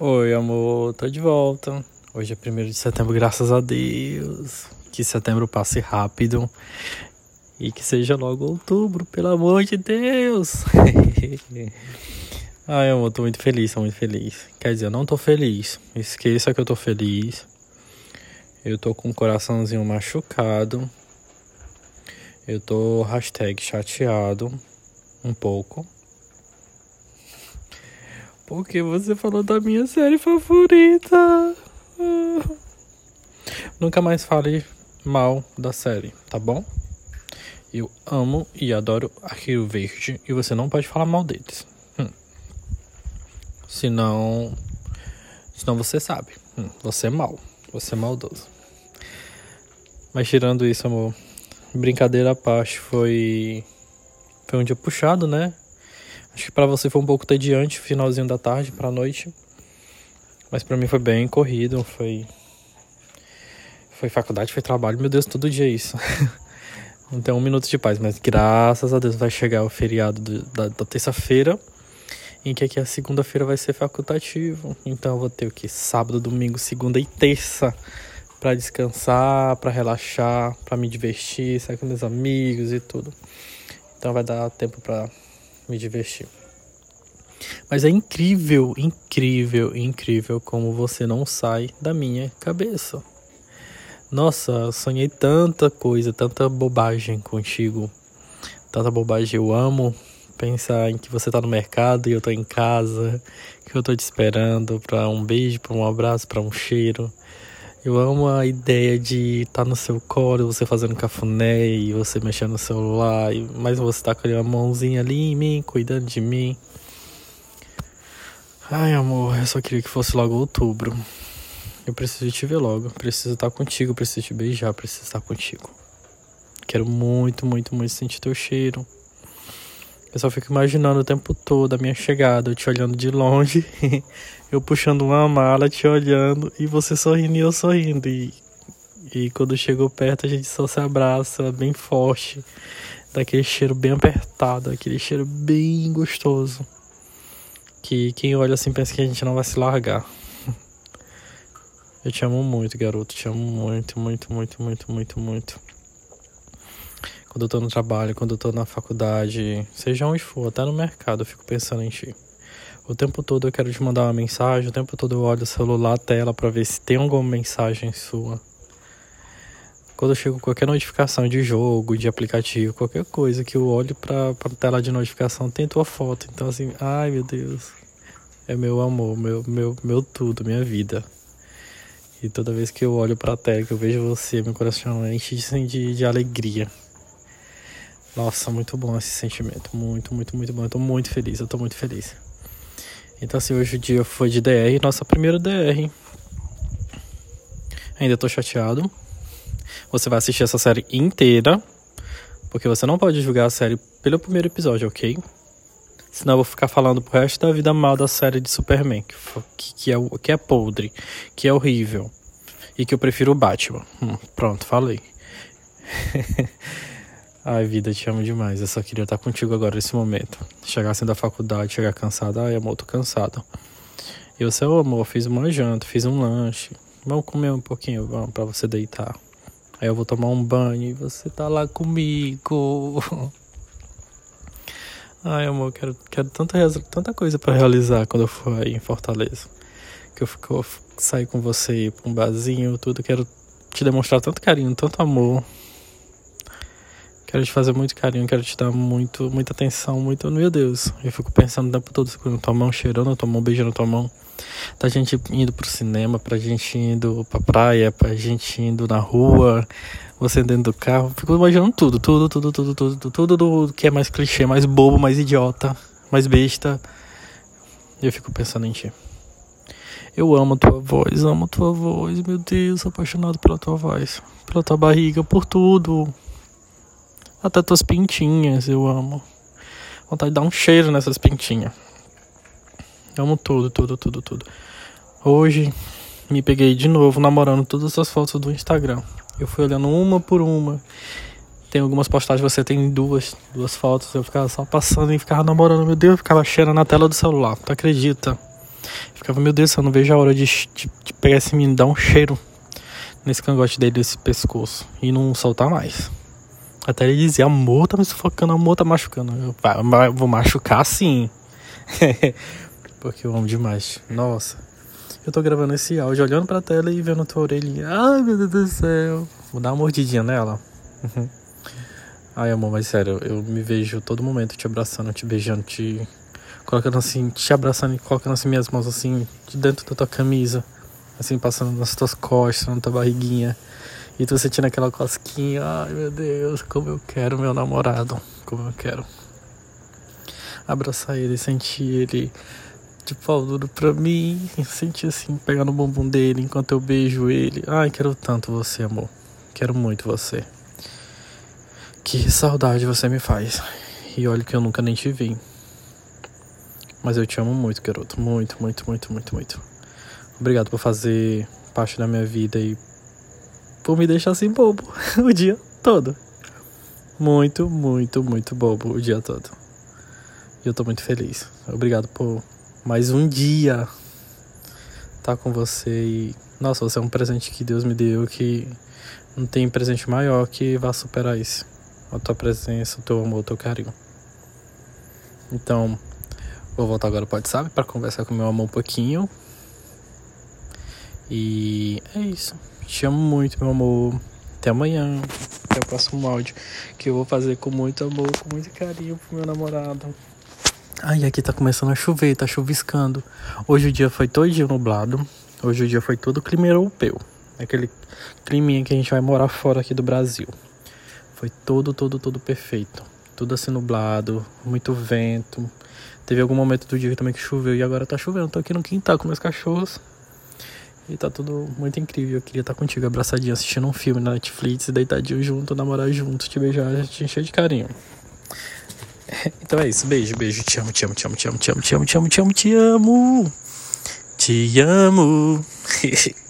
Oi, amor, tô de volta. Hoje é 1 de setembro, graças a Deus. Que setembro passe rápido e que seja logo outubro, pelo amor de Deus. Ai, amor, tô muito feliz, tô muito feliz. Quer dizer, eu não tô feliz. Esqueça que eu tô feliz. Eu tô com o coraçãozinho machucado. Eu tô hashtag chateado um pouco. Porque você falou da minha série favorita. Nunca mais fale mal da série, tá bom? Eu amo e adoro Arquivo Verde e você não pode falar mal deles. Hum. Senão. Senão você sabe. Hum. Você é mal. Você é maldoso. Mas tirando isso, amor. Brincadeira à parte, foi. Foi um dia puxado, né? Acho que para você foi um pouco tediante, finalzinho da tarde para noite. Mas para mim foi bem corrido, foi foi faculdade, foi trabalho, meu Deus, todo dia é isso. Não tem um minuto de paz, mas graças a Deus vai chegar o feriado do, da, da terça-feira, em que aqui a segunda-feira vai ser facultativo. Então eu vou ter o que? Sábado, domingo, segunda e terça para descansar, para relaxar, para me divertir, sair com meus amigos e tudo. Então vai dar tempo para me divertir. Mas é incrível, incrível, incrível como você não sai da minha cabeça. Nossa, sonhei tanta coisa, tanta bobagem contigo. Tanta bobagem. Eu amo pensar em que você tá no mercado e eu tô em casa, que eu tô te esperando para um beijo, para um abraço, para um cheiro. Eu amo a ideia de estar tá no seu colo, você fazendo cafuné e você mexendo no celular, mas você tá com a mãozinha ali em mim, cuidando de mim. Ai, amor, eu só queria que fosse logo outubro. Eu preciso te ver logo, preciso estar contigo, preciso te beijar, preciso estar contigo. Quero muito, muito, muito sentir teu cheiro. Eu só fico imaginando o tempo todo a minha chegada, eu te olhando de longe, eu puxando uma mala, te olhando e você sorrindo e eu sorrindo. E, e quando chegou perto, a gente só se abraça bem forte, daquele cheiro bem apertado, aquele cheiro bem gostoso. Que quem olha assim pensa que a gente não vai se largar. Eu te amo muito, garoto. Te amo muito, muito, muito, muito, muito, muito quando eu tô no trabalho, quando eu tô na faculdade, seja onde for, até no mercado, eu fico pensando em ti. O tempo todo eu quero te mandar uma mensagem, o tempo todo eu olho o celular, a tela, para ver se tem alguma mensagem sua. Quando eu chego qualquer notificação de jogo, de aplicativo, qualquer coisa que eu olho pra, pra tela de notificação, tem tua foto. Então, assim, ai meu Deus, é meu amor, meu, meu, meu tudo, minha vida. E toda vez que eu olho pra tela, que eu vejo você, meu coração enche de, de alegria. Nossa, muito bom esse sentimento. Muito, muito, muito bom. Eu tô muito feliz, eu tô muito feliz. Então assim, hoje o dia foi de DR, nossa primeira DR. Ainda tô chateado. Você vai assistir essa série inteira. Porque você não pode julgar a série pelo primeiro episódio, ok? Senão eu vou ficar falando pro resto da vida mal da série de Superman, que, que, é, que é podre, que é horrível. E que eu prefiro o Batman. Hum, pronto, falei. Ai, vida, te amo demais. Eu só queria estar contigo agora nesse momento. Chegar assim da faculdade, chegar cansado. Ai, amor, tô cansado. E você, oh, amor, fiz uma janta, fiz um lanche. Vamos comer um pouquinho, vamos, pra você deitar. Aí eu vou tomar um banho e você tá lá comigo. Ai, amor, quero, quero tanta, tanta coisa para realizar quando eu for aí em Fortaleza. Que eu, fico, sair com você pra um barzinho, tudo. Quero te demonstrar tanto carinho, tanto amor. Quero te fazer muito carinho, quero te dar muito, muita atenção, muito. Meu Deus, eu fico pensando o tempo todo segurando tua mão, cheirando a tua mão, beijando a tua mão. Da gente indo pro cinema, pra gente indo pra praia, pra gente indo na rua, você dentro do carro. Fico imaginando tudo, tudo, tudo, tudo, tudo, tudo, tudo do que é mais clichê, mais bobo, mais idiota, mais besta. Eu fico pensando em ti. Eu amo tua voz, amo tua voz, meu Deus, apaixonado pela tua voz, pela tua barriga, por tudo. Até tuas pintinhas, eu amo. Vontade de dar um cheiro nessas pintinhas. amo tudo, tudo, tudo, tudo. Hoje me peguei de novo namorando todas as fotos do Instagram. Eu fui olhando uma por uma. Tem algumas postagens, você tem duas, duas fotos. Eu ficava só passando e ficava namorando. Meu Deus, eu ficava cheirando na tela do celular. Tu acredita? Ficava, meu Deus, eu não vejo a hora de, de, de pegar esse menino dar um cheiro nesse cangote dele, desse pescoço. E não soltar mais. Até ele dizia, amor tá me sufocando, amor tá machucando. Eu vou machucar sim. Porque eu amo demais. Nossa. Eu tô gravando esse áudio olhando pra tela e vendo tua orelhinha. Ai, meu Deus do céu. Vou dar uma mordidinha nela. Uhum. Ai, amor, mas sério, eu me vejo todo momento te abraçando, te beijando, te colocando assim, te abraçando e colocando assim minhas mãos assim, de dentro da tua camisa, assim, passando nas tuas costas, na tua barriguinha. E tu sentindo aquela cosquinha, ai meu Deus, como eu quero meu namorado, como eu quero. Abraçar ele, sentir ele de pau duro pra mim, sentir assim, pegar no bumbum dele enquanto eu beijo ele. Ai, quero tanto você, amor. Quero muito você. Que saudade você me faz. E olha que eu nunca nem te vi. Mas eu te amo muito, garoto. Muito, muito, muito, muito, muito. Obrigado por fazer parte da minha vida e por me deixar assim bobo o dia todo. Muito, muito, muito bobo o dia todo. E eu tô muito feliz. Obrigado por mais um dia estar tá com você e nossa, você é um presente que Deus me deu que não tem presente maior que vá superar isso. A tua presença, o teu amor, o teu carinho. Então, vou voltar agora pro WhatsApp para conversar com meu amor um pouquinho. E é isso. Te amo muito, meu amor. Até amanhã. Até o próximo áudio. Que eu vou fazer com muito amor, com muito carinho pro meu namorado. Ai, aqui tá começando a chover, tá chuviscando. Hoje o dia foi todo dia nublado. Hoje o dia foi todo clima europeu. Aquele climinha que a gente vai morar fora aqui do Brasil. Foi todo, todo, todo perfeito. Tudo assim nublado, muito vento. Teve algum momento do dia também que choveu e agora tá chovendo. Tô aqui no quintal com meus cachorros. E tá tudo muito incrível. Eu queria estar contigo abraçadinho assistindo um filme na Netflix, deitadinho junto, namorar junto, te beijar, te encher de carinho. Então é isso. Beijo, beijo. Te amo, te amo, te amo, te amo, te amo, te amo, te amo, te amo. Te amo.